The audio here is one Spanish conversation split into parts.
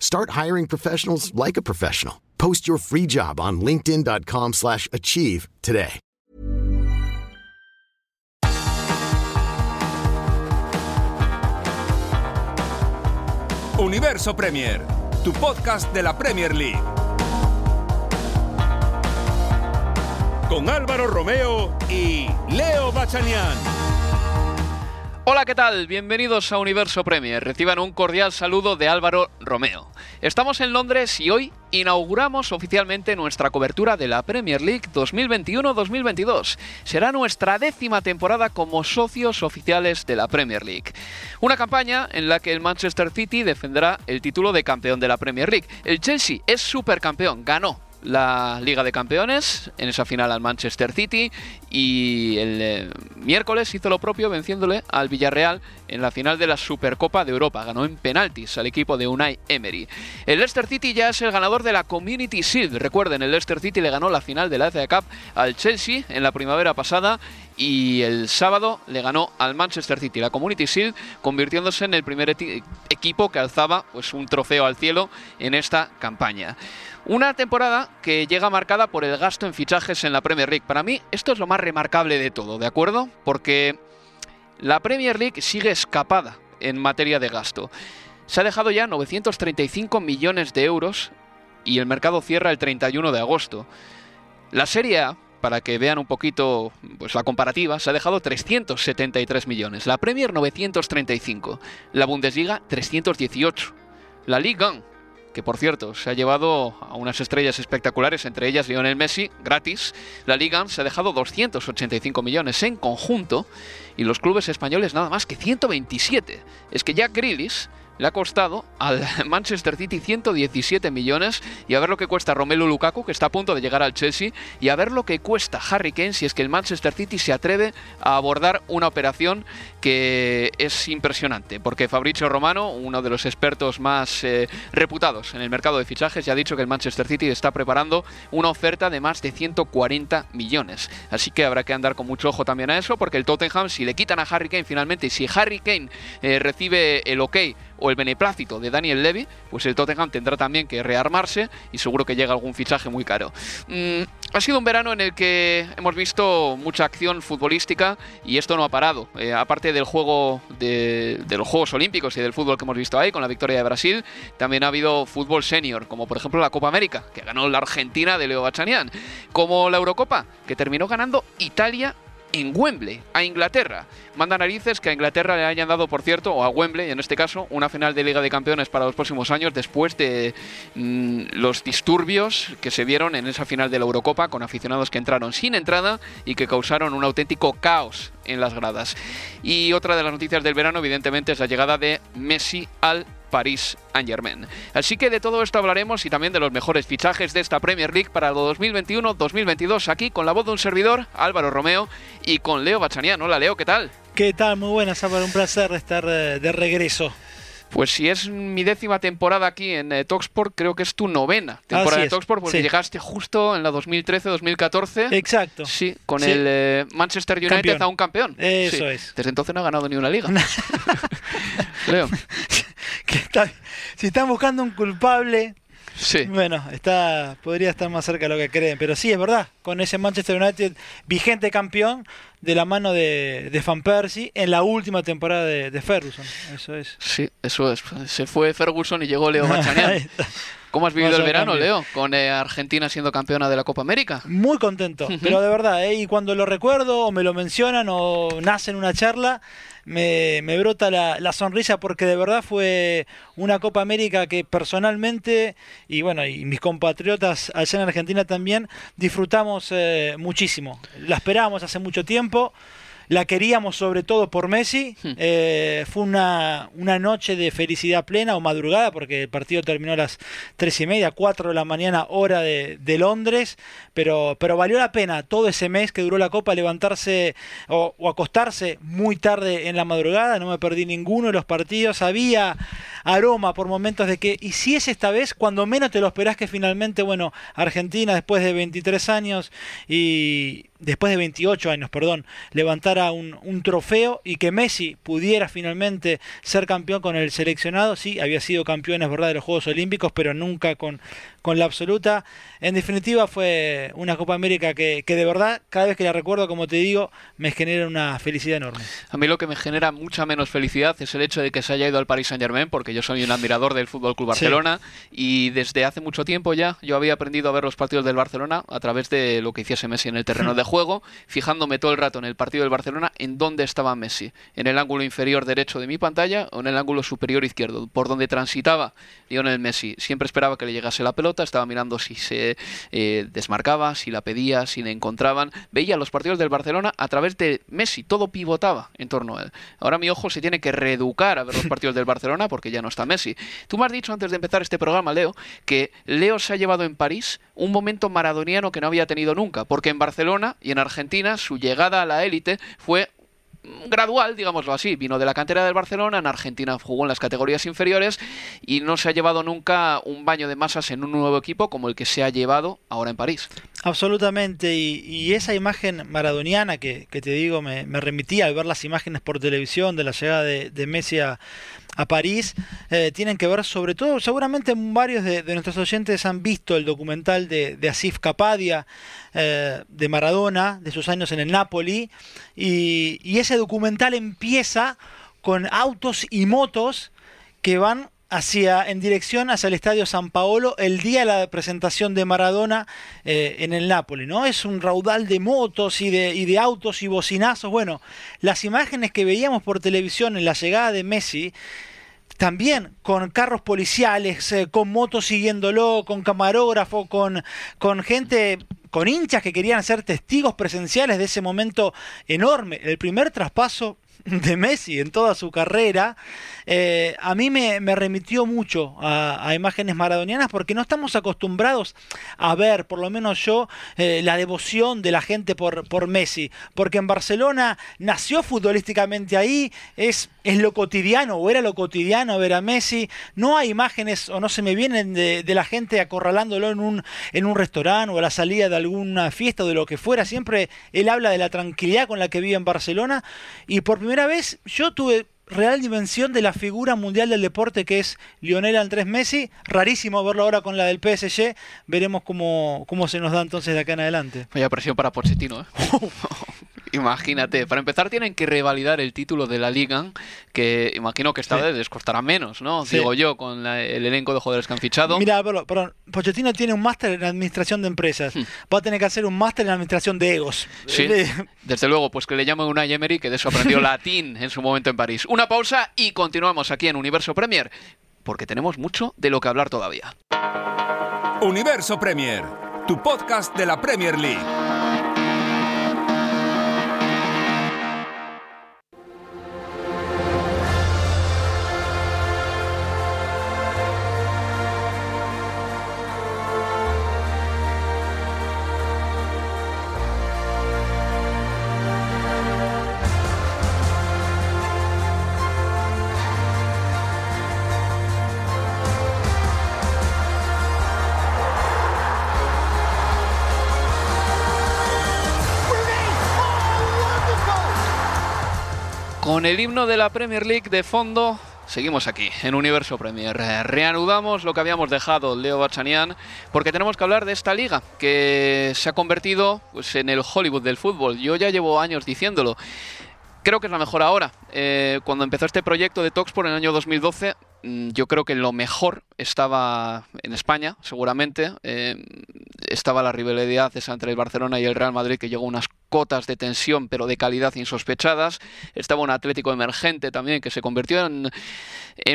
Start hiring professionals like a professional. Post your free job on linkedin.com/achieve slash achieve today. Universo Premier, tu podcast de la Premier League. Con Álvaro Romeo y Leo Bachanian. Hola, ¿qué tal? Bienvenidos a Universo Premier. Reciban un cordial saludo de Álvaro Romeo. Estamos en Londres y hoy inauguramos oficialmente nuestra cobertura de la Premier League 2021-2022. Será nuestra décima temporada como socios oficiales de la Premier League. Una campaña en la que el Manchester City defenderá el título de campeón de la Premier League. El Chelsea es supercampeón, ganó la Liga de Campeones en esa final al Manchester City y el eh, miércoles hizo lo propio venciéndole al Villarreal en la final de la Supercopa de Europa. Ganó en penaltis al equipo de Unai Emery. El Leicester City ya es el ganador de la Community Shield. Recuerden, el Leicester City le ganó la final de la FA Cup al Chelsea en la primavera pasada y el sábado le ganó al Manchester City la Community Shield, convirtiéndose en el primer equipo que alzaba pues, un trofeo al cielo en esta campaña. Una temporada que llega marcada por el gasto en fichajes en la Premier League. Para mí esto es lo más remarcable de todo, ¿de acuerdo? Porque la Premier League sigue escapada en materia de gasto. Se ha dejado ya 935 millones de euros y el mercado cierra el 31 de agosto. La Serie A, para que vean un poquito pues, la comparativa, se ha dejado 373 millones. La Premier 935. La Bundesliga 318. La Liga 1, que por cierto se ha llevado a unas estrellas espectaculares, entre ellas Lionel Messi, gratis. La Liga 1 se ha dejado 285 millones en conjunto y los clubes españoles nada más que 127. Es que Jack Grealish le ha costado al Manchester City 117 millones y a ver lo que cuesta Romelu Lukaku, que está a punto de llegar al Chelsea, y a ver lo que cuesta Harry Kane si es que el Manchester City se atreve a abordar una operación que es impresionante, porque Fabrizio Romano, uno de los expertos más eh, reputados en el mercado de fichajes, ya ha dicho que el Manchester City está preparando una oferta de más de 140 millones. Así que habrá que andar con mucho ojo también a eso, porque el Tottenham, si le quitan a Harry Kane finalmente, y si Harry Kane eh, recibe el ok o el beneplácito de Daniel Levy, pues el Tottenham tendrá también que rearmarse y seguro que llega algún fichaje muy caro. Mm, ha sido un verano en el que hemos visto mucha acción futbolística y esto no ha parado. Eh, aparte del juego de, de los Juegos Olímpicos y del fútbol que hemos visto ahí con la victoria de Brasil, también ha habido fútbol senior, como por ejemplo la Copa América, que ganó la Argentina de Leo Bachanian, como la Eurocopa, que terminó ganando Italia en Wembley, a Inglaterra. Manda narices que a Inglaterra le hayan dado, por cierto, o a Wembley en este caso, una final de Liga de Campeones para los próximos años después de mm, los disturbios que se vieron en esa final de la Eurocopa con aficionados que entraron sin entrada y que causaron un auténtico caos en las gradas. Y otra de las noticias del verano, evidentemente, es la llegada de Messi al París Saint-Germain. Así que de todo esto hablaremos y también de los mejores fichajes de esta Premier League para el 2021-2022 aquí con la voz de un servidor, Álvaro Romeo, y con Leo Bachanian. Hola Leo, ¿qué tal? ¿Qué tal? Muy buenas, Álvaro. Un placer estar eh, de regreso. Pues si es mi décima temporada aquí en eh, Talksport, creo que es tu novena temporada de Talksport porque sí. llegaste justo en la 2013-2014. Exacto. Sí, con Sí. el eh, Manchester United Campeón. a un campeón. Eso Sí. es. Desde entonces no ha ganado ni una liga. Leo. Que está- si están buscando un culpable, Sí. bueno, está podría estar más cerca de lo que creen. Pero sí, es verdad, con ese Manchester United vigente campeón de la mano de, de Van Persie en la última temporada de, de Ferguson. Eso es. Sí, eso es. Se fue Ferguson y llegó Leo Bachanian. ¿Cómo has vivido el verano. Leo? Con eh, Argentina siendo campeona de la Copa América. Muy contento, pero de verdad, ¿eh? y cuando lo recuerdo o me lo mencionan o nace en una charla, me, me brota la, la sonrisa porque de verdad fue una Copa América que personalmente, y bueno, y mis compatriotas allá en Argentina también, disfrutamos eh, muchísimo. La esperábamos hace mucho tiempo. La queríamos sobre todo por Messi. Eh, fue una, una noche de felicidad plena o madrugada, porque el partido terminó a las tres y media, 4 de la mañana, hora de, de Londres. Pero, pero valió la pena todo ese mes que duró la Copa levantarse o, o acostarse muy tarde en la madrugada. No me perdí ninguno de los partidos. Había aroma por momentos de que, y si es esta vez, cuando menos te lo esperás que finalmente, bueno, Argentina después de 23 años y después de 28 años, perdón, levantara un, un trofeo y que Messi pudiera finalmente ser campeón con el seleccionado. Sí, había sido campeón, es verdad, de los Juegos Olímpicos, pero nunca con, con la absoluta. En definitiva, fue una Copa América que, que de verdad, cada vez que la recuerdo, como te digo, me genera una felicidad enorme. A mí lo que me genera mucha menos felicidad es el hecho de que se haya ido al Paris Saint Germain, porque yo soy un admirador del Fútbol Club Sí. Barcelona y desde hace mucho tiempo ya yo había aprendido a ver los partidos del Barcelona a través de lo que hiciese Messi en el terreno de juego, fijándome todo el rato en el partido del Barcelona en dónde estaba Messi, en el ángulo inferior derecho de mi pantalla o en el ángulo superior izquierdo, por donde transitaba Lionel Messi. Siempre esperaba que le llegase la pelota, estaba mirando si se eh, desmarcaba, si la pedía, si le encontraban. Veía los partidos del Barcelona a través de Messi, todo pivotaba en torno a él. Ahora mi ojo se tiene que reeducar a ver los partidos del Barcelona porque ya no está Messi. Tú me has dicho antes de empezar este programa, Leo, que Leo se ha llevado en París un momento maradoniano que no había tenido nunca, porque en Barcelona y en Argentina su llegada a la élite fue gradual, digámoslo así. Vino de la cantera del Barcelona, en Argentina jugó en las categorías inferiores y no se ha llevado nunca un baño de masas en un nuevo equipo como el que se ha llevado ahora en París. Absolutamente, y, y esa imagen maradoniana que, que te digo me, me remitía al ver las imágenes por televisión de la llegada de, de Messi a, a París, eh, tienen que ver sobre todo, seguramente varios de, de nuestros oyentes han visto el documental de, de Asif Kapadia, eh, de Maradona, de sus años en el Napoli, y, y ese documental empieza con autos y motos que van hacia en dirección hacia el estadio San Paolo el día de la presentación de Maradona eh, en el Napoli, ¿no? Es un raudal de motos y de, y de autos y bocinazos. Bueno, las imágenes que veíamos por televisión en la llegada de Messi, también con carros policiales, eh, con motos siguiéndolo, con camarógrafo, con, con gente, con hinchas que querían ser testigos presenciales de ese momento enorme. El primer traspaso de Messi en toda su carrera, eh, a mí me, remitió mucho a, a imágenes maradonianas porque no estamos acostumbrados a ver, por lo menos yo, eh, la devoción de la gente por, por Messi. Porque en Barcelona nació futbolísticamente ahí, es, es lo cotidiano o era lo cotidiano ver a Messi. No hay imágenes o no se me vienen de, de la gente acorralándolo en un, en un restaurante o a la salida de alguna fiesta o de lo que fuera. Siempre él habla de la tranquilidad con la que vive en Barcelona y por primera vez yo tuve real dimensión de la figura mundial del deporte que es Lionel Andrés Messi. Rarísimo verlo ahora con la del PSG. Veremos cómo, cómo se nos da entonces de acá en adelante. Vaya presión para Pochettino, ¿eh? Imagínate, para empezar tienen que revalidar el título de la Liga, que imagino que esta Sí. vez les costará menos, ¿no? Sí. Digo yo, con la- el elenco de jugadores que han fichado. Mira, perdón, perdón, Pochettino tiene un máster en administración de empresas. Va a tener que hacer un máster en administración de egos. Hmm. Sí, De- desde luego, pues que le llamen una Emery, que de eso aprendió latín en su momento en París. Una pausa y continuamos aquí en Universo Premier, porque tenemos mucho de lo que hablar todavía. Universo Premier, tu podcast de la Premier League. Con el himno de la Premier League de fondo, seguimos aquí, en Universo Premier. Reanudamos lo que habíamos dejado, Leo Bachanian, porque tenemos que hablar de esta liga, que se ha convertido pues, en el Hollywood del fútbol. Yo ya llevo años diciéndolo. Creo que es la mejor ahora. Eh, cuando empezó este proyecto de Talks por el año 2012, mm, yo creo que lo mejor estaba en España, seguramente. Eh, estaba la rivalidad entre el Barcelona y el Real Madrid, que llegó unas cotas de tensión, pero de calidad insospechadas. Estaba un Atlético emergente también, que se convirtió en,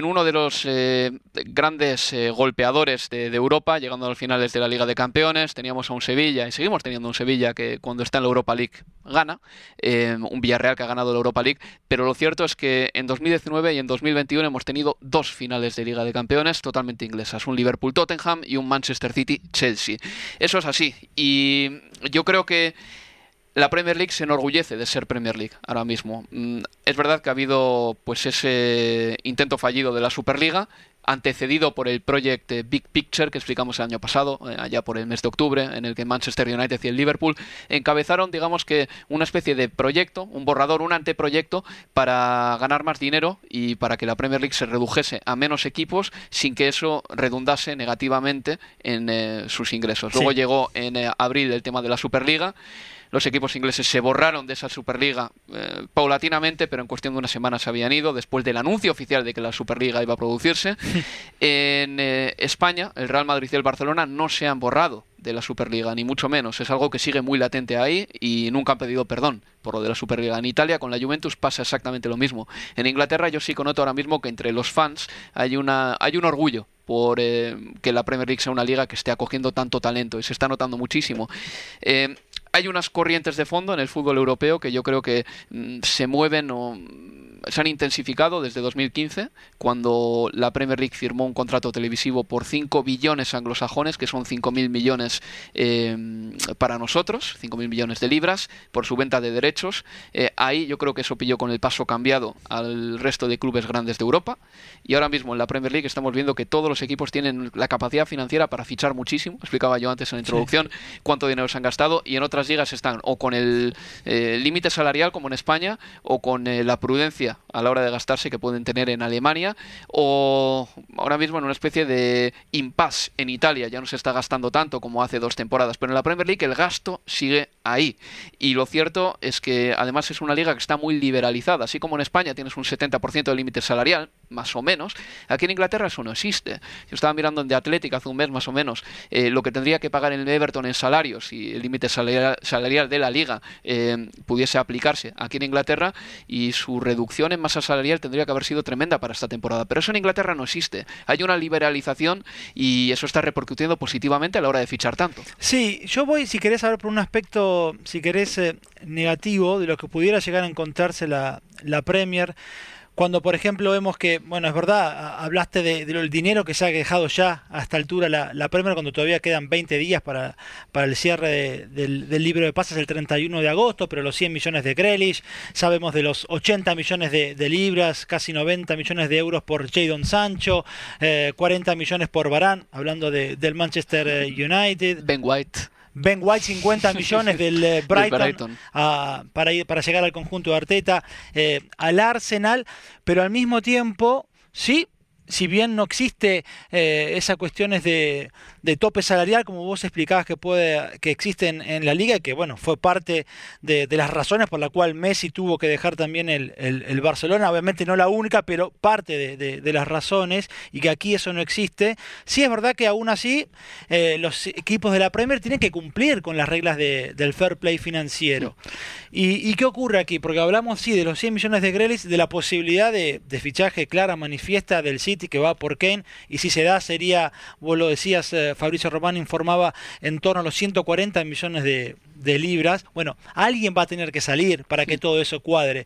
uno de los eh, grandes eh, golpeadores de, Europa, llegando a los finales de la Liga de Campeones. Teníamos a un Sevilla, y seguimos teniendo un Sevilla que cuando está en la Europa League gana, un Villarreal que ha ganado la Europa League, pero lo cierto es que en 2019 y en 2021 hemos tenido dos finales de Liga de Campeones totalmente inglesas, un Liverpool-Tottenham y un Manchester City-Chelsea. Eso es así. Y yo creo que la Premier League se enorgullece de ser Premier League ahora mismo. Mm, es verdad que ha habido pues ese intento fallido de la Superliga, antecedido por el Project Big Picture que explicamos el año pasado, eh, allá por el mes de octubre, en el que Manchester United y el Liverpool encabezaron, digamos que, una especie de proyecto, un borrador, un anteproyecto para ganar más dinero y para que la Premier League se redujese a menos equipos sin que eso redundase negativamente en eh, sus ingresos. Luego llegó en eh, abril el tema de la Superliga los equipos ingleses se borraron de esa Superliga eh, paulatinamente, pero en cuestión de una semana se habían ido, después del anuncio oficial de que la Superliga iba a producirse. en eh, España, el Real Madrid y el Barcelona no se han borrado de la Superliga, ni mucho menos. Es algo que sigue muy latente ahí y nunca han pedido perdón por lo de la Superliga. En Italia, con la Juventus, pasa exactamente lo mismo. En Inglaterra, yo sí connoto ahora mismo que entre los fans hay, una, hay un orgullo por eh, que la Premier League sea una liga que esté acogiendo tanto talento y se está notando muchísimo hay unas corrientes de fondo en el fútbol europeo que yo creo que mm, se mueven o se han intensificado desde 2015, cuando la Premier League firmó un contrato televisivo por 5 billones anglosajones, que son 5.000 millones eh, para nosotros, 5.000 millones de libras, por su venta de derechos. Eh, ahí yo creo que eso pilló con el paso cambiado al resto de clubes grandes de Europa. Y ahora mismo en la Premier League estamos viendo que todos los equipos tienen la capacidad financiera para fichar muchísimo. Explicaba yo antes en la introducción cuánto dinero se han gastado. Y en otras ligas están o con el eh, límite salarial, como en España, o con la prudencia 됩니다. A la hora de gastarse que pueden tener en Alemania o ahora mismo en una especie de impasse en Italia. Ya no se está gastando tanto como hace dos temporadas, pero en la Premier League el gasto sigue ahí. Y lo cierto es que además es una liga que está muy liberalizada. Así como en España tienes un 70% de límite salarial, más o menos, aquí en Inglaterra eso no existe. Yo estaba mirando en The Athletic hace un mes más o menos eh, lo que tendría que pagar el Everton en salarios y el límite salarial, de la liga eh, pudiese aplicarse aquí en Inglaterra y su reducción en masa salarial tendría que haber sido tremenda para esta temporada. Pero eso en Inglaterra no existe. Hay una liberalización y eso está repercutiendo positivamente a la hora de fichar tanto. Sí, yo voy, si querés, saber por un aspecto, si querés, eh, negativo de lo que pudiera llegar a encontrarse la, la Premier cuando por ejemplo vemos que, bueno, es verdad, hablaste de, del dinero que se ha dejado ya a esta altura la, la Premier, cuando todavía quedan 20 días para, para el cierre del, libro de pases el 31 de agosto, pero los 100 millones de Grealish, sabemos de los 80 millones de, libras, casi 90 millones de euros por Jadon Sancho, 40 eh, millones por Barán, hablando del Manchester eh, United. Ben White. Ben White 50 millones del eh, Brighton, para, ir, para llegar al conjunto de Arteta, eh, al Arsenal, pero al mismo tiempo, sí, si bien no existe eh, esas cuestiones de, de, tope salarial, como vos explicabas que puede que existen en la liga, que bueno, fue parte de, las razones por la cual Messi tuvo que dejar también el, el, Barcelona, obviamente no la única, pero parte de, las razones, y que aquí eso no existe. Sí es verdad que aún así eh, los equipos de la Premier tienen que cumplir con las reglas del fair play financiero. ¿Y, qué ocurre aquí? Porque hablamos sí de los 100 millones de Grelis, de la posibilidad de, fichaje clara, manifiesta del City que va por Kane. Y si se da sería, vos lo decías, eh, Fabricio Román informaba en torno a los 140 millones de, de libras. Bueno, alguien va a tener que salir para que todo eso cuadre.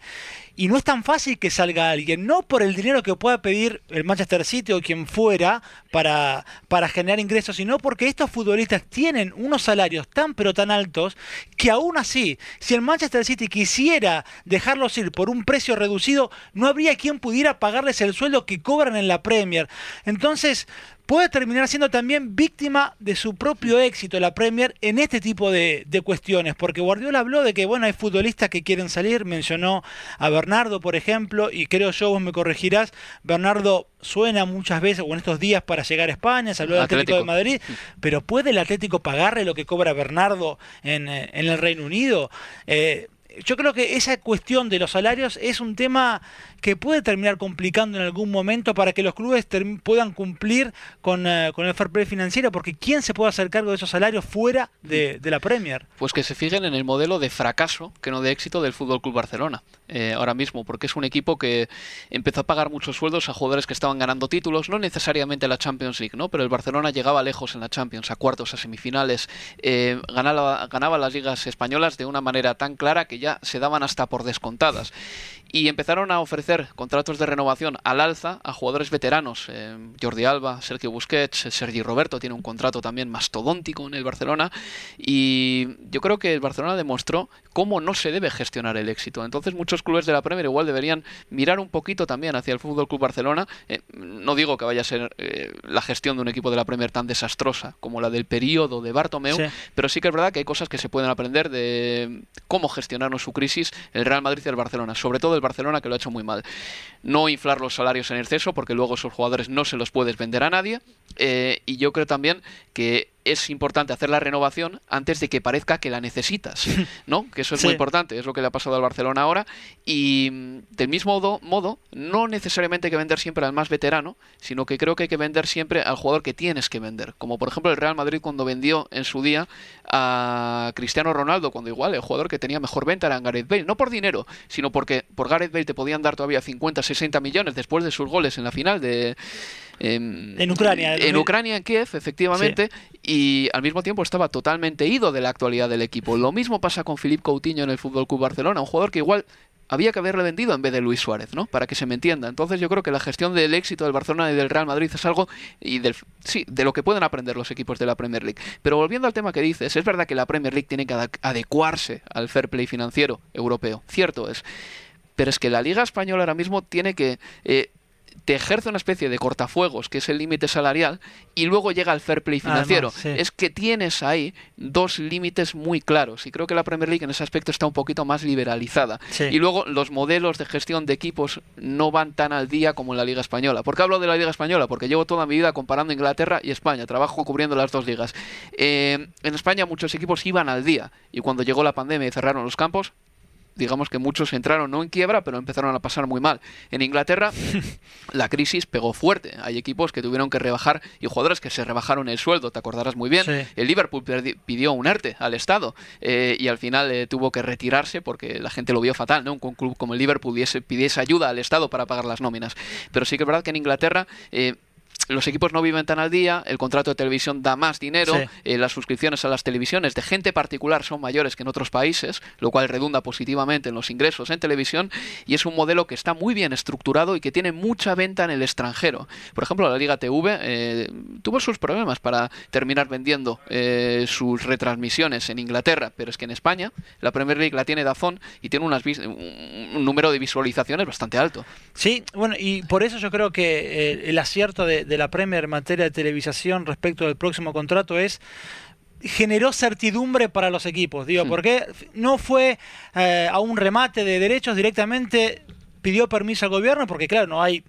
Y no es tan fácil que salga alguien, no por el dinero que pueda pedir el Manchester City o quien fuera para, para generar ingresos, sino porque estos futbolistas tienen unos salarios tan pero tan altos que aún así, si el Manchester City quisiera dejarlos ir por un precio reducido, no habría quien pudiera pagarles el sueldo que cobran en la Premier. Entonces, puede terminar siendo también víctima de su propio éxito la Premier en este tipo de, cuestiones, porque Guardiola habló de que bueno hay futbolistas que quieren salir, mencionó a Bernardo por ejemplo, y creo yo vos me corregirás, Bernardo suena muchas veces o en estos días para llegar a España, se habló del Atlético. de Madrid, pero ¿puede el Atlético pagarle lo que cobra Bernardo en, eh, el Reino Unido? Eh, yo creo que esa cuestión de los salarios es un tema que puede terminar complicando en algún momento para que los clubes puedan cumplir con, eh, con, el fair play financiero, porque ¿quién se puede hacer cargo de esos salarios fuera de, la Premier? Pues que se fijen en el modelo de fracaso, que no de éxito del Fútbol Club Barcelona, eh, ahora mismo, porque es un equipo que empezó a pagar muchos sueldos a jugadores que estaban ganando títulos, no necesariamente la Champions League, ¿no? pero el Barcelona llegaba lejos en la Champions, a cuartos, a semifinales, eh, ganaba, ganaba las ligas españolas de una manera tan clara que ya se daban hasta por descontadas y empezaron a ofrecer contratos de renovación al alza a jugadores veteranos. Eh, Jordi Alba, Sergio Busquets, Sergi Roberto tiene un contrato también mastodóntico en el Barcelona y yo creo que el Barcelona demostró cómo no se debe gestionar el éxito. Entonces muchos clubes de la Premier igual deberían mirar un poquito también hacia el Fútbol Club Barcelona. Eh, no digo que vaya a ser eh, la gestión de un equipo de la Premier tan desastrosa como la del periodo de Bartomeu, pero sí que es verdad que hay cosas que se pueden aprender de cómo gestionar su crisis el Real Madrid y el Barcelona, sobre todo Barcelona que lo ha hecho muy mal. No inflar los salarios en exceso porque luego esos jugadores no se los puedes vender a nadie. Eh, y yo creo también que es importante hacer la renovación antes de que parezca que la necesitas, ¿no? Que eso es muy importante, es lo que le ha pasado al Barcelona ahora. Y mm, del mismo modo, no necesariamente hay que vender siempre al más veterano, sino que creo que hay que vender siempre al jugador que tienes que vender, como por ejemplo el Real Madrid cuando vendió en su día a Cristiano Ronaldo, cuando igual el jugador que tenía mejor venta era Gareth Bale, no por dinero, sino porque por Gareth Bale te podían dar todavía 50, 60 millones después de sus goles en la final de en Ucrania. En Ucrania, en Kiev, efectivamente, y al mismo tiempo estaba totalmente ido de la actualidad del equipo. Lo mismo pasa con Philippe Coutinho en el Fútbol Club Barcelona, un jugador que igual había que haberle vendido en vez de Luis Suárez, ¿no? Para que se me entienda. Entonces yo creo que la gestión del éxito del Barcelona y del Real Madrid es algo y del sí, de lo que pueden aprender los equipos de la Premier League. Pero volviendo al tema que dices, es verdad que la Premier League tiene que adecuarse al fair play financiero europeo, cierto es. Pero es que la Liga española ahora mismo tiene que eh, te ejerce una especie de cortafuegos, que es el límite salarial, y luego llega el fair play financiero. Es que tienes ahí dos límites muy claros, y creo que la Premier League en ese aspecto está un poquito más liberalizada. Y luego los modelos de gestión de equipos no van tan al día como en la Liga Española. ¿Por qué hablo de la Liga Española? Porque llevo toda mi vida comparando Inglaterra y España, trabajo cubriendo las dos ligas. Eh, en España muchos equipos iban al día, y cuando llegó la pandemia y cerraron los campos, digamos que muchos entraron no en quiebra, pero empezaron a pasar muy mal. En Inglaterra la crisis pegó fuerte. Hay equipos que tuvieron que rebajar y jugadores que se rebajaron el sueldo, te acordarás muy bien. El Liverpool pidió un ERTE al Estado eh, y al final eh, tuvo que retirarse porque la gente lo vio fatal, ¿no? Un club como el Liverpool pidiese, ayuda al Estado para pagar las nóminas. Pero sí que es verdad que en Inglaterra eh, los equipos no viven tan al día, el contrato de televisión da más dinero, eh, las suscripciones a las televisiones de gente particular son mayores que en otros países, lo cual redunda positivamente en los ingresos en televisión y es un modelo que está muy bien estructurado y que tiene mucha venta en el extranjero. Por ejemplo, la Liga TV eh, tuvo sus problemas para terminar vendiendo eh, sus retransmisiones en Inglaterra, pero es que en España la Premier League la tiene Dazón y tiene unas un número de visualizaciones bastante alto. Sí, bueno, y por eso yo creo que el acierto de la Premier en materia de televisación respecto del próximo contrato es generó certidumbre para los equipos, digo, porque no fue eh, a un remate de derechos directamente pidió permiso al gobierno porque claro, no hay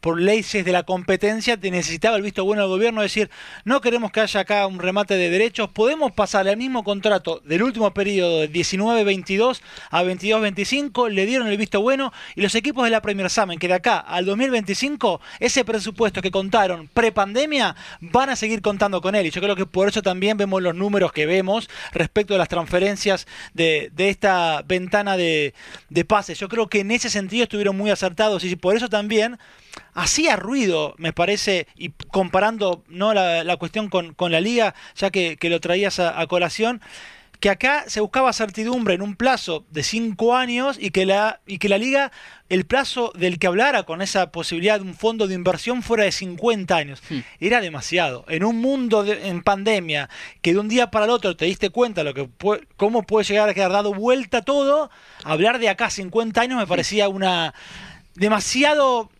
por leyes de la competencia te necesitaba el visto bueno del gobierno decir no queremos que haya acá un remate de derechos podemos pasar el mismo contrato del último periodo de 19-22 a 22-25 le dieron el visto bueno y los equipos de la Premier saben que de acá al 2025 ese presupuesto que contaron pre-pandemia van a seguir contando con él y yo creo que por eso también vemos los números que vemos respecto a las transferencias de, esta ventana de, de pases. Yo creo que en ese sentido estuvieron muy acertados y por eso también hacía ruido, me parece, y comparando ¿no? la, cuestión con, la liga, ya que, lo traías a, colación, que acá se buscaba certidumbre en un plazo de cinco años y que la, y que la liga, el plazo del que hablara con esa posibilidad de un fondo de inversión fuera de 50 años. Hmm. Era demasiado. En un mundo en pandemia, que de un día para el otro te diste cuenta lo que cómo puede llegar a quedar dado vuelta todo, hablar de acá 50 años me parecía una demasiado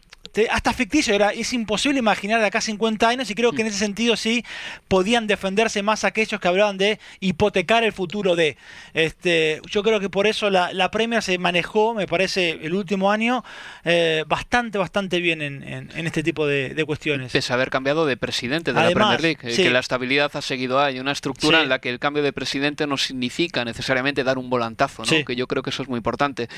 hasta ficticio, era, es imposible imaginar de acá 50 años y creo que en ese sentido sí podían defenderse más aquellos que hablaban de hipotecar el futuro de. Este, yo creo que por eso la, la Premier se manejó, me parece, el último año eh, bastante, bastante bien en, este tipo de, cuestiones. Pese a haber cambiado de presidente de la Premier League, eh, que la estabilidad ha seguido ahí, una estructura en la que el cambio de presidente no significa necesariamente dar un volantazo, ¿no? que yo creo que eso es muy importante.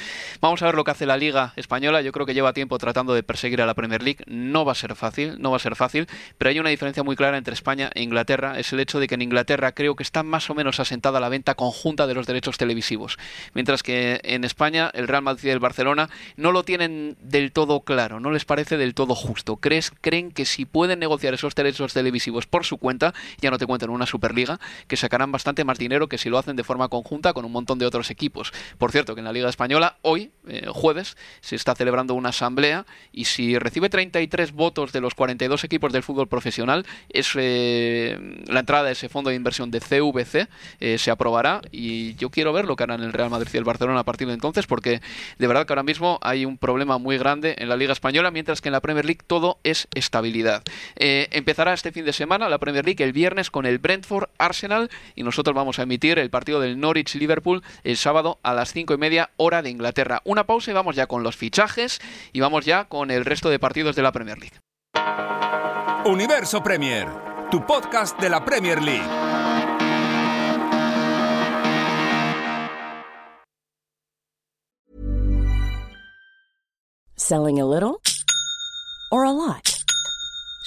Vamos a ver lo que hace la Liga Española, yo creo que lleva tiempo tratando de perseguir a la Premier League, no va a ser fácil, no va a ser fácil, pero hay una diferencia muy clara entre España e Inglaterra, es el hecho de que en Inglaterra creo que está más o menos asentada la venta conjunta de los derechos televisivos, mientras que en España el Real Madrid y el Barcelona no lo tienen del todo claro, no les parece del todo justo. ¿Crees, creen que si pueden negociar esos derechos televisivos por su cuenta, ya no te cuento en una Superliga, que sacarán bastante más dinero que si lo hacen de forma conjunta con un montón de otros equipos. Por cierto, que en la Liga Española hoy, eh, jueves, se está celebrando una asamblea y si recibe 33 votos de los 42 equipos del fútbol profesional, es eh, la entrada de ese fondo de inversión de CVC eh, se aprobará y yo quiero ver lo que harán el Real Madrid y el Barcelona a partir de entonces porque de verdad que ahora mismo hay un problema muy grande en la Liga Española mientras que en la Premier League todo es estabilidad. empezará este fin de semana la Premier League el viernes con el Brentford Arsenal y nosotros vamos a emitir el partido del Norwich Liverpool el sábado a las cinco y media hora de Inglaterra. Una pausa y vamos ya con los fichajes y vamos ya con el resto de partidos de la Premier League. Universo Premier, tu podcast de la Premier League. Selling a little or a lot.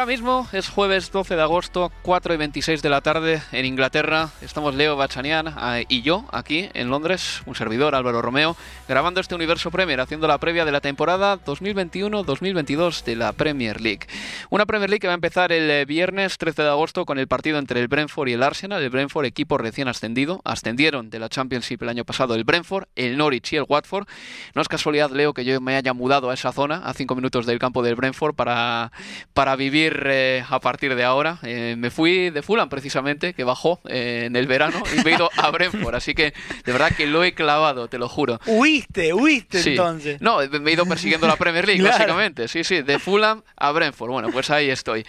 Ahora mismo es jueves 12 de agosto, 4 y 26 de la tarde en Inglaterra. Estamos Leo Bachanian eh, y yo aquí en Londres, un servidor Álvaro Romeo, grabando este Universo Premier, haciendo la previa de la temporada 2021-2022 de la Premier League. Una Premier League que va a empezar el eh, viernes 13 de agosto con el partido entre el Brentford y el Arsenal. El Brentford, equipo recién ascendido, ascendieron de la Championship el año pasado el Brentford, el Norwich y el Watford. No es casualidad, Leo, que yo me haya mudado a esa zona, a 5 minutos del campo del Brentford, para, para vivir eh, a partir de ahora. Eh, me fui de Fulham precisamente, que bajó eh, en el verano y me he ido a Brentford. Así que de verdad que lo he clavado, te lo juro. Huiste, huiste entonces. No, me he ido persiguiendo la Premier League, básicamente. Sí, sí, de Fulham a Brentford. Bueno, pues ahí estoy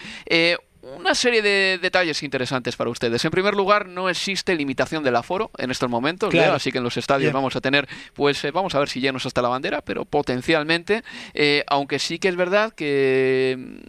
una serie de detalles interesantes para ustedes. En primer lugar, no existe limitación del aforo en estos momentos, así que en los estadios vamos a tener, pues vamos a ver si llenos hasta la bandera, pero potencialmente, aunque sí que es verdad que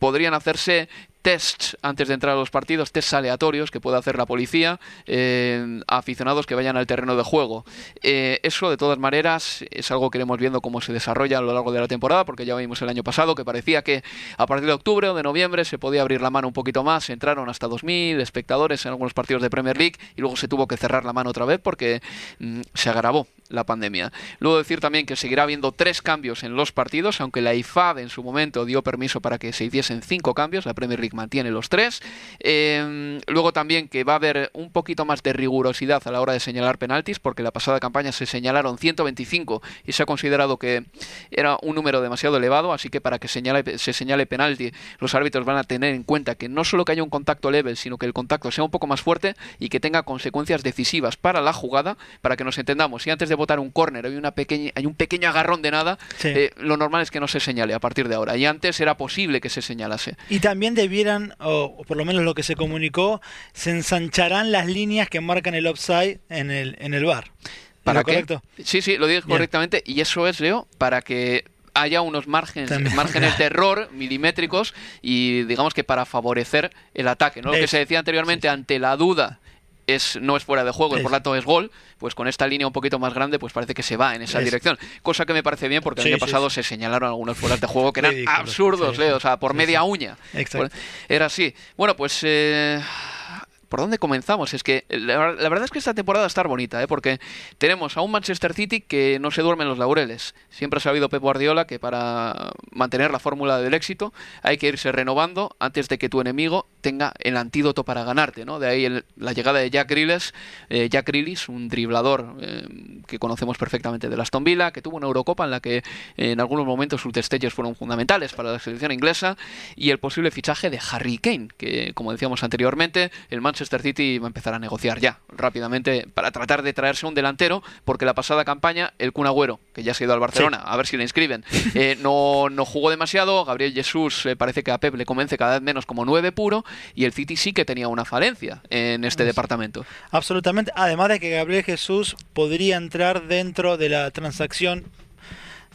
podrían hacerse tests antes de entrar a los partidos, tests aleatorios que puede hacer la policía eh, a aficionados que vayan al terreno de juego. Eh, eso, de todas maneras, es algo que iremos viendo cómo se desarrolla a lo largo de la temporada, porque ya vimos el año pasado que parecía que a partir de octubre o de noviembre se podía abrir la mano un poquito más. Entraron hasta 2.000 espectadores en algunos partidos de Premier League y luego se tuvo que cerrar la mano otra vez porque mm, se agravó la pandemia. Luego decir también que seguirá habiendo tres cambios en los partidos, aunque la IFAB en su momento dio permiso para que se hiciesen cinco cambios, la Premier League mantiene los tres. Em, luego también que va a haber un poquito más de rigurosidad a la hora de señalar penaltis, porque la pasada campaña se señalaron 125 y se ha considerado que era un número demasiado elevado, así que para que señale, se señale penalti, los árbitros van a tener en cuenta que no solo que haya un contacto leve, sino que el contacto sea un poco más fuerte y que tenga consecuencias decisivas para la jugada, para que nos entendamos. Si antes de votar un córner hay, una pequeña, hay un pequeño agarrón de nada, eh, lo normal es que no se señale a partir de ahora. Y antes era posible que se señalase. Y también o por lo menos lo que se comunicó, se ensancharán las líneas que marcan el offside en el, en el bar. ¿Para qué? Correcto? Sí, sí, lo digo correctamente. Y eso es, Leo, para que haya unos márgenes, márgenes de error milimétricos y digamos que para favorecer el ataque. ¿no? Lo que se decía anteriormente, ante la duda es, no es fuera de juego y por lo tanto es gol, pues con esta línea un poquito más grande, pues parece que se va en esa dirección. Cosa que me parece bien porque el año pasado se señalaron algunos fueras de juego que eran absurdos, Leo, o sea, por media uña. Era así. Bueno, pues... Eh, ¿Por dónde comenzamos? Es que la, verdad es que esta temporada está bonita, ¿eh? porque tenemos a un Manchester City que no se duerme en los laureles. Siempre ha sabido Pep Guardiola que para mantener la fórmula del éxito hay que irse renovando antes de que tu enemigo tenga el antídoto para ganarte. ¿no? De ahí la llegada de Jack Grealish, eh, Jack Grealish un driblador eh, que conocemos perfectamente de Aston Villa, que tuvo una Eurocopa en la que en algunos momentos sus destellos fueron fundamentales para la selección inglesa, y el posible fichaje de Harry Kane, que como decíamos anteriormente, el Manchester Manchester City va a empezar a negociar ya rápidamente para tratar de traerse un delantero, porque la pasada campaña el Kun Agüero, que ya se ha ido al Barcelona, a ver si le inscriben, eh, no, no jugó demasiado, Gabriel Jesús eh, parece que a Pep le convence cada vez menos como nueve puro, y el City sí que tenía una falencia en este departamento. Absolutamente, además de que Gabriel Jesús podría entrar dentro de la transacción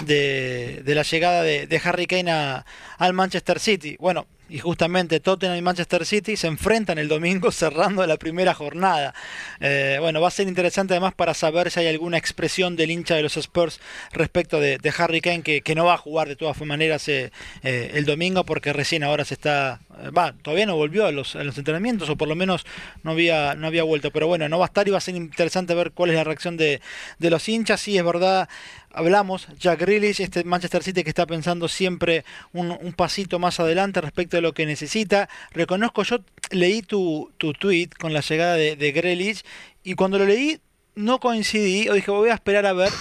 de, la llegada de, Harry Kane al Manchester City. Bueno, y justamente Tottenham y Manchester City se enfrentan el domingo cerrando la primera jornada. Eh, bueno, va a ser interesante además para saber si hay alguna expresión del hincha de los Spurs respecto de, Harry Kane que, no va a jugar de todas maneras eh, eh, el domingo porque recién ahora se está, va, todavía no volvió a los, entrenamientos o por lo menos no había, no había vuelto. Pero bueno, no va a estar y va a ser interesante ver cuál es la reacción de, de los hinchas. Sí, es verdad, hablamos, Jack Grealish, este Manchester City que está pensando siempre un, pasito más adelante respecto a lo que necesita. Reconozco, yo leí tu, tu tweet con la llegada de, de Grealish y cuando lo leí no coincidí, o dije, voy a esperar a ver.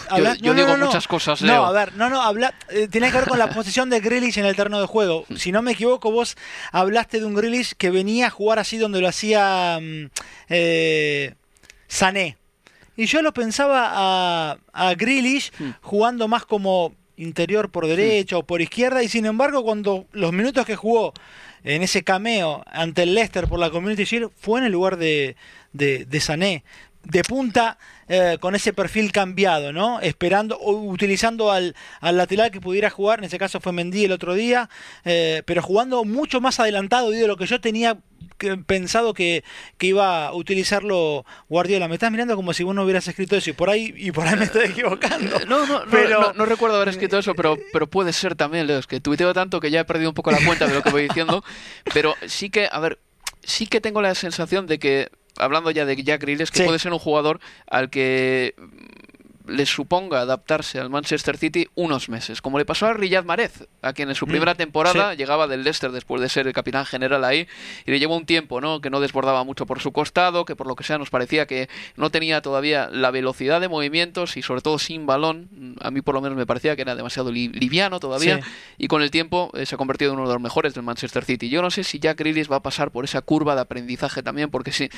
yo, digo muchas cosas, Leo. No, a ver, no, no, habla, eh, tiene que ver con la posición de Grealish en el terreno de juego. Si no me equivoco, vos hablaste de un Grealish que venía a jugar así donde lo hacía mm, eh, Sané. Y yo lo pensaba a, a Grealish hmm. jugando más como interior por derecha o por izquierda y sin embargo cuando los minutos que jugó en ese cameo ante el Leicester por la Community Shield fue en el lugar de, de, de Sané de punta eh, con ese perfil cambiado, ¿no? Esperando, o utilizando al, al, lateral que pudiera jugar, en ese caso fue Mendy el otro día, eh, pero jugando mucho más adelantado de lo que yo tenía pensado que, que, iba a utilizarlo Guardiola. Me estás mirando como si vos no hubieras escrito eso y por ahí, y por ahí me estoy equivocando. No, no, pero... no, recuerdo haber escrito eso, pero, pero puede ser también, Leo, es que tuiteo tanto que ya he perdido un poco la cuenta de lo que voy diciendo, pero sí que, a ver, sí que tengo la sensación de que hablando ya de Jack Grealish, que puede ser un jugador al que le suponga adaptarse al Manchester City unos meses, como le pasó a Riyad Mahrez, a quien en su mm, primera temporada llegaba del Leicester después de ser el capitán general ahí y le llevó un tiempo, ¿no? Que no desbordaba mucho por su costado, que por lo que sea nos parecía que no tenía todavía la velocidad de movimientos y sobre todo sin balón, a mí por lo menos me parecía que era demasiado liviano todavía y con el tiempo eh, se ha convertido en uno de los mejores del Manchester City. Yo no sé si Jack Grealish va a pasar por esa curva de aprendizaje también, porque si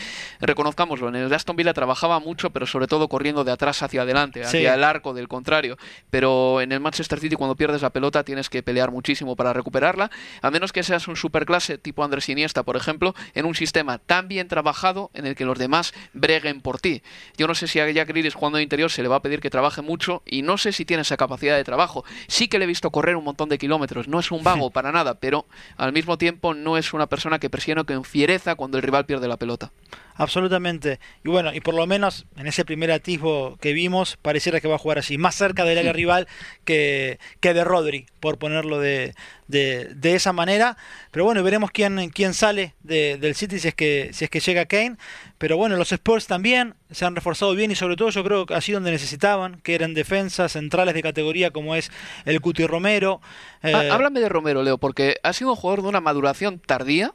reconozcámoslo, en el Aston Villa trabajaba mucho, pero sobre todo corriendo de atrás hacia adelante adelante, hacia el arco del contrario. Pero en el Manchester City, cuando pierdes la pelota, tienes que pelear muchísimo para recuperarla, a menos que seas un superclase tipo Andrés Iniesta, por ejemplo, en un sistema tan bien trabajado en el que los demás breguen por ti. Yo no sé si a Jack Grealish jugando de interior se le va a pedir que trabaje mucho y no sé si tiene esa capacidad de trabajo. Sí que le he visto correr un montón de kilómetros, no es un vago para nada, pero al mismo tiempo no es una persona que presiona que enfiereza cuando el rival pierde la pelota. Absolutamente. Y bueno, y por lo menos en ese primer atisbo que vimos, pareciera que va a jugar así, más cerca del área rival que, que de Rodri, por ponerlo de, de, esa manera. Pero bueno, veremos quién, quién sale del City si es, que, si es que llega Kane. Pero bueno, los Spurs también se han reforzado bien y sobre todo yo creo que así donde necesitaban, que eran defensas centrales de categoría como es el Cuti Romero. Eh, háblame de Romero, Leo, porque ha sido un jugador de una maduración tardía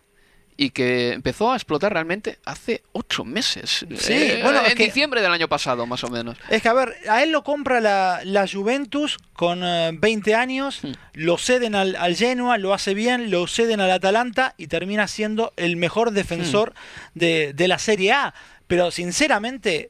y que empezó a explotar realmente hace ocho meses. Sí, eh, bueno, en diciembre del año pasado, más o menos. Es que, a ver, a él lo compra la, la Juventus con 20 eh, años, hmm. lo ceden al, al, Genoa, lo hace bien, lo ceden al Atalanta y termina siendo el mejor defensor hmm. de, de la Serie A. Pero sinceramente,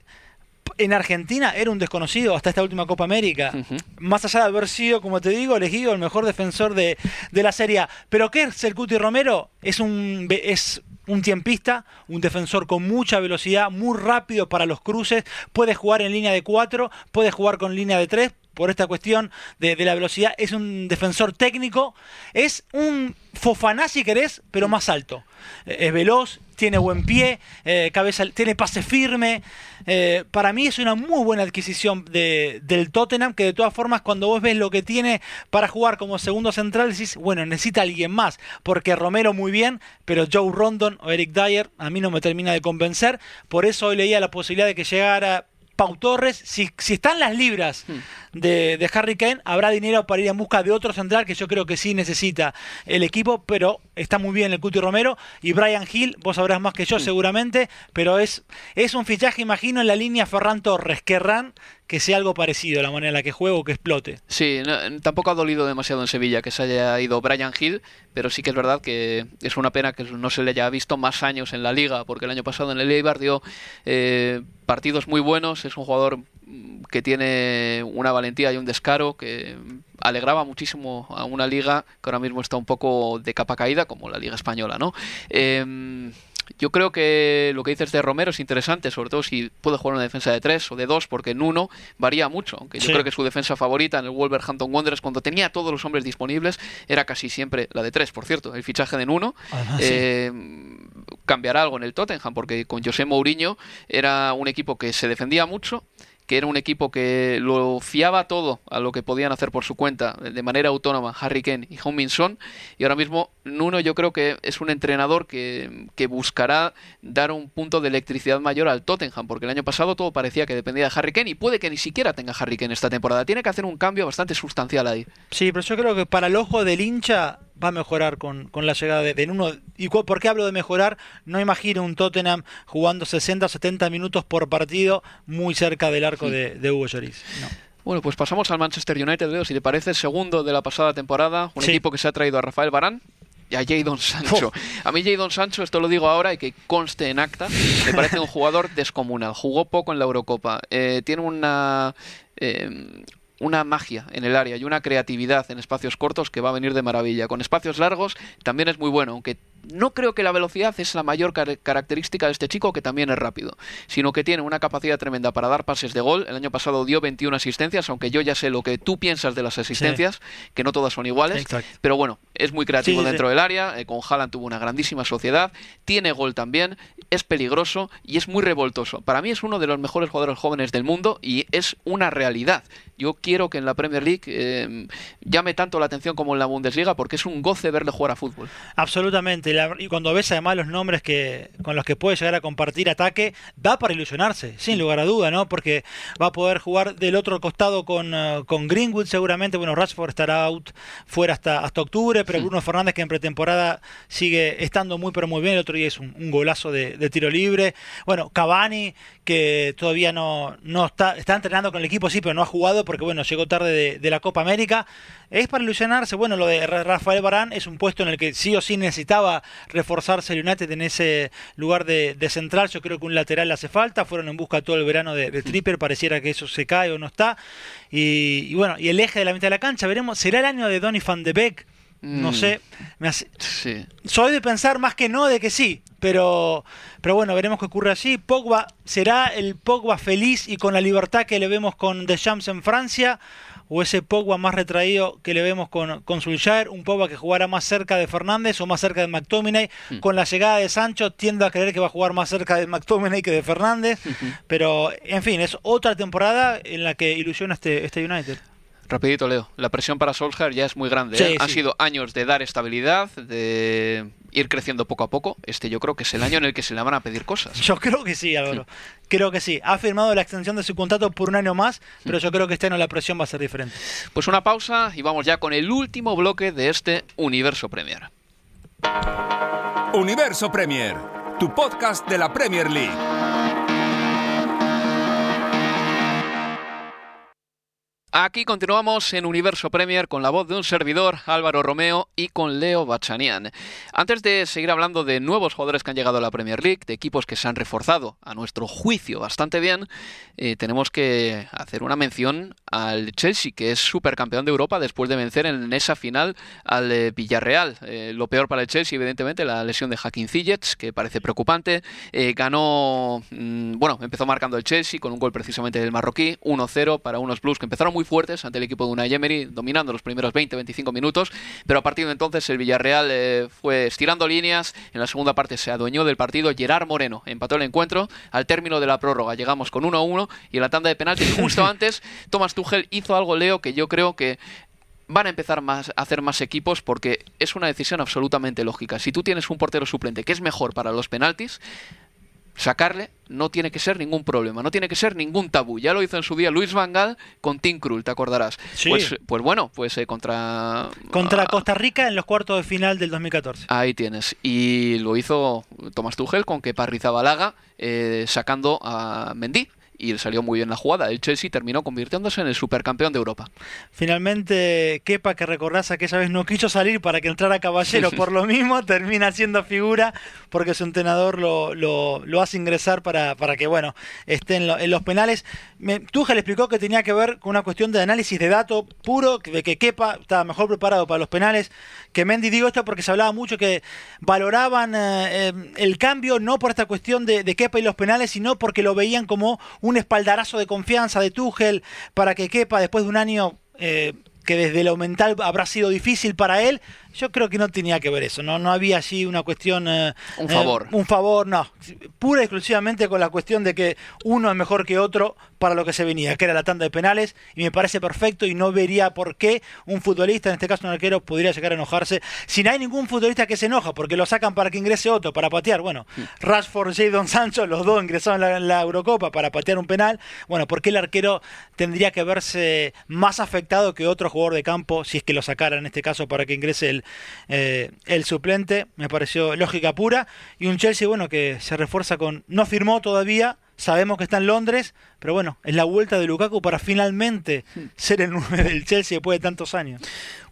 en Argentina era un desconocido hasta esta última Copa América. Más allá de haber sido, como te digo, elegido el mejor defensor de, la Serie A. Pero ¿qué es el Cuti Romero? Es un, es un tiempista, un defensor con mucha velocidad, muy rápido para los cruces, puede jugar en línea de 4, puede jugar con línea de 3, por esta cuestión de, la velocidad, es un defensor técnico, es un Fofaná si querés, pero más alto. Es veloz, tiene buen pie, eh, cabeza, tiene pase firme. Eh, para mí es una muy buena adquisición de, del Tottenham, que de todas formas cuando vos ves lo que tiene para jugar como segundo central, decís, bueno, necesita alguien más, porque Romero muy bien, pero Joe Rondon o Eric Dyer a mí no me termina de convencer. Por eso hoy leía la posibilidad de que llegara Pau Torres, si, si están las libras hmm. De, de, Harry Kane, habrá dinero para ir en busca de otro central que yo creo que sí necesita el equipo, pero está muy bien el Cuti Romero y Brian Hill, vos sabrás más que yo hmm. seguramente, pero es, es un fichaje, imagino, en la línea Ferran Torres, querrán que sea algo parecido a la manera en la que juego que explote. Sí, tampoco ha dolido demasiado en Sevilla que se haya ido Brian Hill, pero sí que es verdad que es una pena que no se le haya visto más años en la liga, porque el año pasado en el Eibar dio eh, partidos muy buenos, es un jugador que tiene una valentía y un descaro que alegraba muchísimo a una liga que ahora mismo está un poco de capa caída, como la liga española, ¿no? Em, yo creo que lo que dices de Romero es interesante, sobre todo si puede jugar una defensa de tres o de dos, porque en uno varía mucho. Aunque yo creo que su defensa favorita en el Wolverhampton Wanderers, cuando tenía todos los hombres disponibles, era casi siempre la de tres. Por cierto, el fichaje de Nuno eh, cambiará algo en el Tottenham, porque con José Mourinho era un equipo que se defendía mucho que era un equipo que lo fiaba todo a lo que podían hacer por su cuenta de manera autónoma Harry Kane y Heung-Min Son. Y ahora mismo Nuno yo creo que es un entrenador que, que, buscará dar un punto de electricidad mayor al Tottenham porque el año pasado todo parecía que dependía de Harry Kane y puede que ni siquiera tenga Harry Kane esta temporada. Tiene que hacer un cambio bastante sustancial ahí. Sí pero yo creo que para el ojo del hincha va a mejorar con, la llegada de, Nuno. ¿Y por qué hablo de mejorar? No imagino un Tottenham jugando 60 o 70 minutos por partido muy cerca del arco de, Hugo Lloris. Bueno, pues pasamos al Manchester United, Leo, si te parece, segundo de la pasada temporada, un equipo que se ha traído a Rafael Barán y a Jadon Sancho. A mí Jadon Sancho, esto lo digo ahora y que conste en acta, me parece un jugador descomunal. Jugó poco en la Eurocopa. Eh, tiene una... Eh, una magia en el área y una creatividad en espacios cortos que va a venir de maravilla. Con espacios largos también es muy bueno, aunque no creo que la velocidad es la mayor característica de este chico, que también es rápido, sino que tiene una capacidad tremenda para dar pases de gol. El año pasado dio 21 asistencias, aunque yo ya sé lo que tú piensas de las asistencias, que no todas son iguales, pero bueno, es muy creativo dentro del área, eh, con Haaland tuvo una grandísima sociedad, tiene gol también, es peligroso y es muy revoltoso. Para mí es uno de los mejores jugadores jóvenes del mundo y es una realidad. Yo quiero que en la Premier League eh, llame tanto la atención como en la Bundesliga porque es un goce verle jugar a fútbol. Absolutamente y cuando ves además los nombres que con los que puede llegar a compartir ataque, da para ilusionarse, sin lugar a duda, ¿no? Porque va a poder jugar del otro costado con, uh, con Greenwood seguramente. Bueno, Rashford estará out fuera hasta, hasta octubre, pero Bruno Fernández que en pretemporada sigue estando muy pero muy bien. El otro día es un, golazo de, tiro libre. Bueno, Cavani que todavía no, no está, está entrenando con el equipo, sí, pero no ha jugado porque bueno, llegó tarde de, de la Copa América. Es para ilusionarse. Bueno, lo de Rafael Barán es un puesto en el que sí o sí necesitaba necesita reforzarse el United en ese lugar de, central. Yo creo que un lateral le hace falta. Fueron en busca todo el verano de, de Tripper. Pareciera que eso se cae o no está. Y, bueno, y el eje de la mitad de la cancha, veremos. ¿Será el año de Donny van de Beek? No mm. sé. Me hace... Soy de pensar más que no de que sí. Pero, pero bueno, veremos qué ocurre allí. Pogba será el Pogba feliz y con la libertad que le vemos con Deschamps en Francia o ese Pogba más retraído que le vemos con, con Solskjaer, un Pogba que jugará más cerca de Fernández o más cerca de McTominay. Hmm. Con la llegada de Sancho tiendo a creer que va a jugar más cerca de McTominay que de Fernández. Pero, en fin, es otra temporada en la que ilusiona este, este United. Rapidito, Leo. La presión para Solskjaer ya es muy grande. ¿eh? Han sido años de dar estabilidad, de ir creciendo poco a poco. Este yo creo que es el año en el que se le van a pedir cosas. Yo creo que sí, Álvaro. Creo que sí. Ha firmado la extensión de su contrato por un año más, pero yo creo que este año la presión va a ser diferente. Pues una pausa y vamos ya con el último bloque de este Universo Premier. Universo Premier, tu podcast de la Premier League. Aquí continuamos en Universo Premier con la voz de un servidor, Álvaro Romeo, y con Leo Bachanian. Antes de seguir hablando de nuevos jugadores que han llegado a la Premier League, de equipos que se han reforzado, a nuestro juicio, bastante bien, eh, tenemos que hacer una mención al Chelsea, que es supercampeón de Europa después de vencer en esa final al eh, Villarreal. Eh, lo peor para el Chelsea, evidentemente, la lesión de Hakim Ziyech, que parece preocupante. ganó, mm, bueno, empezó marcando el Chelsea con un gol precisamente del marroquí, 1-0 para unos Blues que empezaron muy fuertes ante el equipo de Unai Emery, dominando los primeros 20-25 minutos, pero a partir de entonces el Villarreal eh, fue estirando líneas, en la segunda parte se adueñó del partido, Gerard Moreno empató el encuentro, al término de la prórroga llegamos con 1-1 y en la tanda de penaltis justo antes Thomas Tuchel hizo algo, Leo, que yo creo que van a empezar más, a hacer más equipos porque es una decisión absolutamente lógica. Si tú tienes un portero suplente que es mejor para los penaltis, sacarle no tiene que ser ningún problema, no tiene que ser ningún tabú. Ya lo hizo en su día Luis Vangal con Tim Krul, te acordarás. Pues, pues bueno, pues eh, contra... Contra Costa Rica en los cuartos de final del 2014. Ahí tienes. Y lo hizo Tomás Tuchel con que Parrizabalaga eh, sacando a Mendy y salió muy bien la jugada. El Chelsea terminó convirtiéndose en el supercampeón de Europa. Finalmente, Kepa, que recordás aquella vez no quiso salir para que entrara Caballero, por lo mismo termina siendo figura porque su entrenador lo, lo, hace ingresar para, para que, bueno, esté en, los penales. Me, Tuchel explicó que tenía que ver con una cuestión de análisis de datos puro, de que Kepa estaba mejor preparado para los penales que Mendy. Digo esto porque se hablaba mucho que valoraban eh, eh, el cambio no por esta cuestión de, de Kepa y los penales, sino porque lo veían como un un espaldarazo de confianza de Tuchel para que quepa después de un año eh, que desde lo mental habrá sido difícil para él, yo creo que no tenía que ver eso, no, no había allí una cuestión... Eh, un favor. Eh, un favor, no. Pura y exclusivamente con la cuestión de que uno es mejor que otro para lo que se venía, que era la tanda de penales, y me parece perfecto y no vería por qué un futbolista, en este caso un arquero, podría llegar a enojarse. Si no hay ningún futbolista que se enoja porque lo sacan para que ingrese otro, para patear, bueno, mm. Rashford, Jadon Sancho, los dos ingresaron en la, Eurocopa para patear un penal, bueno, ¿por qué el arquero tendría que verse más afectado que otro jugador de campo si es que lo sacara en este caso para que ingrese el, eh, el suplente, me pareció lógica pura. Y un Chelsea, bueno, que se refuerza con. No firmó todavía, sabemos que está en Londres, pero bueno, es la vuelta de Lukaku para finalmente ser el 9 del Chelsea después de tantos años.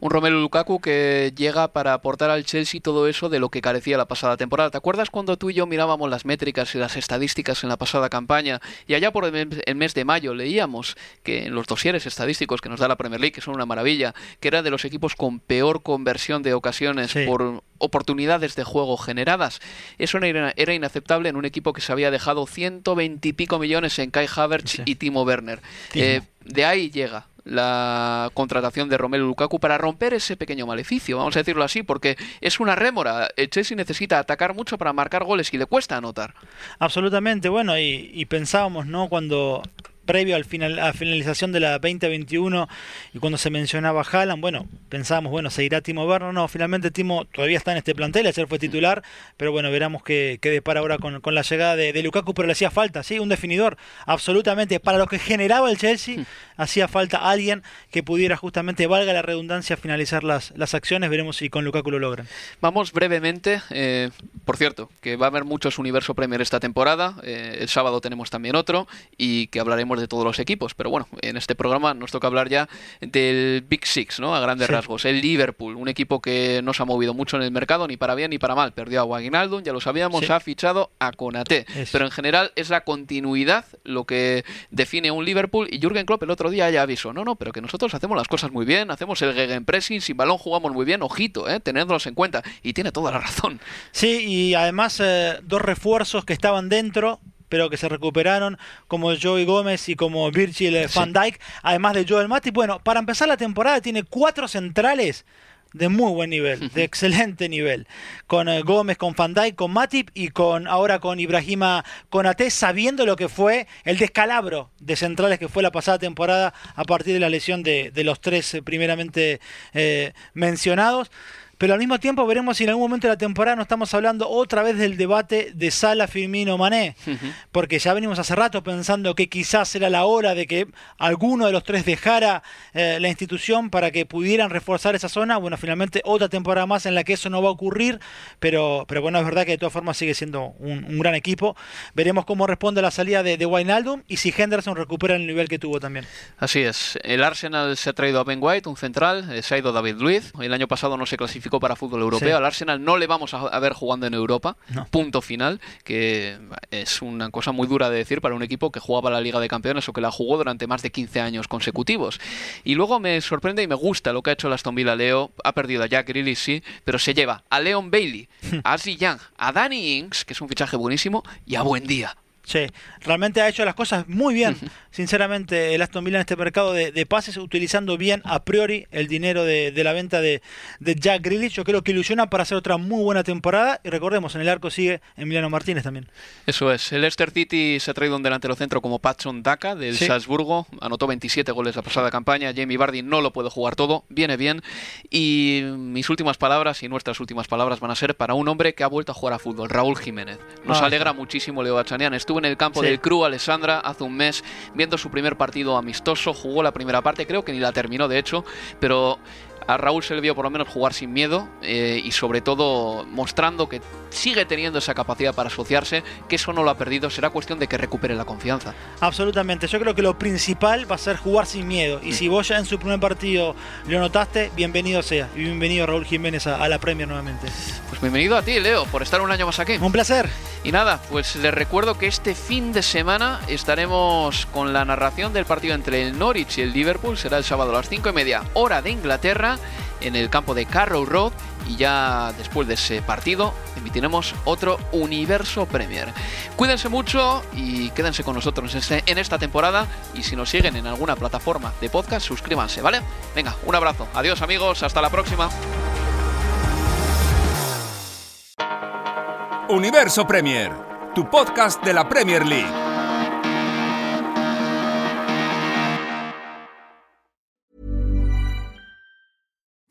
Un Romelu Lukaku que llega para aportar al Chelsea todo eso de lo que carecía la pasada temporada. ¿Te acuerdas cuando tú y yo mirábamos las métricas y las estadísticas en la pasada campaña? Y allá por el mes de mayo leíamos que en los dosieres estadísticos que nos da la Premier League, que son una maravilla, que era de los equipos con peor conversión de ocasiones por oportunidades de juego generadas. Eso era inaceptable en un equipo que se había dejado 120 y pico millones en Kai Havertz y Timo Werner. Eh, de ahí llega la contratación de Romelu Lukaku para romper ese pequeño maleficio, vamos a decirlo así, porque es una rémora. El Chelsea necesita atacar mucho para marcar goles y le cuesta anotar. Absolutamente, bueno, y pensábamos, ¿no? Cuando previo al final, a la finalización de la 2021 y cuando se mencionaba Haaland, bueno, pensábamos, bueno, seguirá Timo Werner, no, finalmente Timo todavía está en este plantel, ayer fue titular, pero bueno, veremos qué, qué depara ahora con, la llegada de, Lukaku, pero le hacía falta, sí, un definidor, absolutamente, para lo que generaba el Chelsea, hmm. hacía falta alguien que pudiera justamente, valga la redundancia, finalizar las, las acciones, veremos si con Lukaku lo logran. Vamos brevemente, eh, por cierto, que va a haber muchos Universo Premier esta temporada, eh, el sábado tenemos también otro, y que hablaremos de todos los equipos. Pero bueno, en este programa nos toca hablar ya del Big Six, ¿no? A grandes rasgos. El Liverpool, un equipo que no se ha movido mucho en el mercado, ni para bien ni para mal. Perdió a Waginaldum, ya lo sabíamos, ha fichado a Konate. Pero en general es la continuidad lo que define un Liverpool. Y Jürgen Klopp el otro día ya avisó, no, no, pero que nosotros hacemos las cosas muy bien, hacemos el gegenpressing, sin balón jugamos muy bien, ojito, ¿eh? tenedlos en cuenta. Y tiene toda la razón. Sí, y además eh, dos refuerzos que estaban dentro pero que se recuperaron, como Joey Gómez y como Virgil van Dijk, además de Joel Matip. Bueno, para empezar la temporada tiene cuatro centrales de muy buen nivel, de excelente nivel, con eh, Gómez, con Van Dijk, con Matip y con ahora con Ibrahima Konate, sabiendo lo que fue el descalabro de centrales que fue la pasada temporada a partir de la lesión de, los tres eh, primeramente eh, mencionados pero al mismo tiempo veremos si en algún momento de la temporada no estamos hablando otra vez del debate de Sala, Firmino, Mané, porque ya venimos hace rato pensando que quizás era la hora de que alguno de los tres dejara eh, la institución para que pudieran reforzar esa zona. Bueno, finalmente otra temporada más en la que eso no va a ocurrir, pero, pero bueno, es verdad que de todas formas sigue siendo un, gran equipo. Veremos cómo responde la salida de, de Wijnaldum y si Henderson recupera el nivel que tuvo también. Así es, el Arsenal se ha traído a Ben White, un central, eh, se ha ido David Luiz, el año pasado no se clasificó para fútbol europeo. Al Arsenal no le vamos a, ver jugando en Europa. Punto final, que es una cosa muy dura de decir para un equipo que jugaba la Liga de Campeones o que la jugó durante más de 15 años consecutivos. Y luego me sorprende y me gusta lo que ha hecho el Aston Villa Leo. Ha perdido a Jack Grealish, sí, pero se lleva a Leon Bailey, a Ashley Young, a Danny Ings, que es un fichaje buenísimo, y a Buen Día. Sí, realmente ha hecho las cosas muy bien, sinceramente, el Aston Villa en este mercado de, pases, utilizando bien a priori el dinero de, la venta de, Jack Grealish. Yo creo que ilusiona para hacer otra muy buena temporada. Y recordemos, en el arco sigue Emiliano Martínez también. Eso es. El Leicester City se ha traído un delantero centro como Patson Daka del Salzburgo. Anotó 27 goles la pasada campaña. Jamie Vardy no lo puede jugar todo. Viene bien. Y mis últimas palabras y nuestras últimas palabras van a ser para un hombre que ha vuelto a jugar a fútbol, Raúl Jiménez. Nos ah, alegra muchísimo Leo Bachanian. Estuvo en el campo del Cru Alessandra hace un mes viendo su primer partido amistoso, jugó la primera parte, creo que ni la terminó de hecho, pero a Raúl se le vio por lo menos jugar sin miedo eh, y sobre todo mostrando que sigue teniendo esa capacidad para asociarse, que eso no lo ha perdido, será cuestión de que recupere la confianza. Absolutamente, yo creo que lo principal va a ser jugar sin miedo y si vos ya en su primer partido lo notaste, bienvenido sea y bienvenido Raúl Jiménez a, la Premier nuevamente. Pues bienvenido a ti, Leo, por estar un año más aquí. Un placer. Y nada, pues les recuerdo que este fin de semana estaremos con la narración del partido entre el Norwich y el Liverpool, será el sábado a las 5 y media, hora de Inglaterra en el campo de Carrow Road y ya después de ese partido emitiremos otro Universo Premier. Cuídense mucho y quédense con nosotros este, en esta temporada y si nos siguen en alguna plataforma de podcast suscríbanse, ¿vale? Venga, un abrazo. Adiós amigos, hasta la próxima. Universo Premier, tu podcast de la Premier League.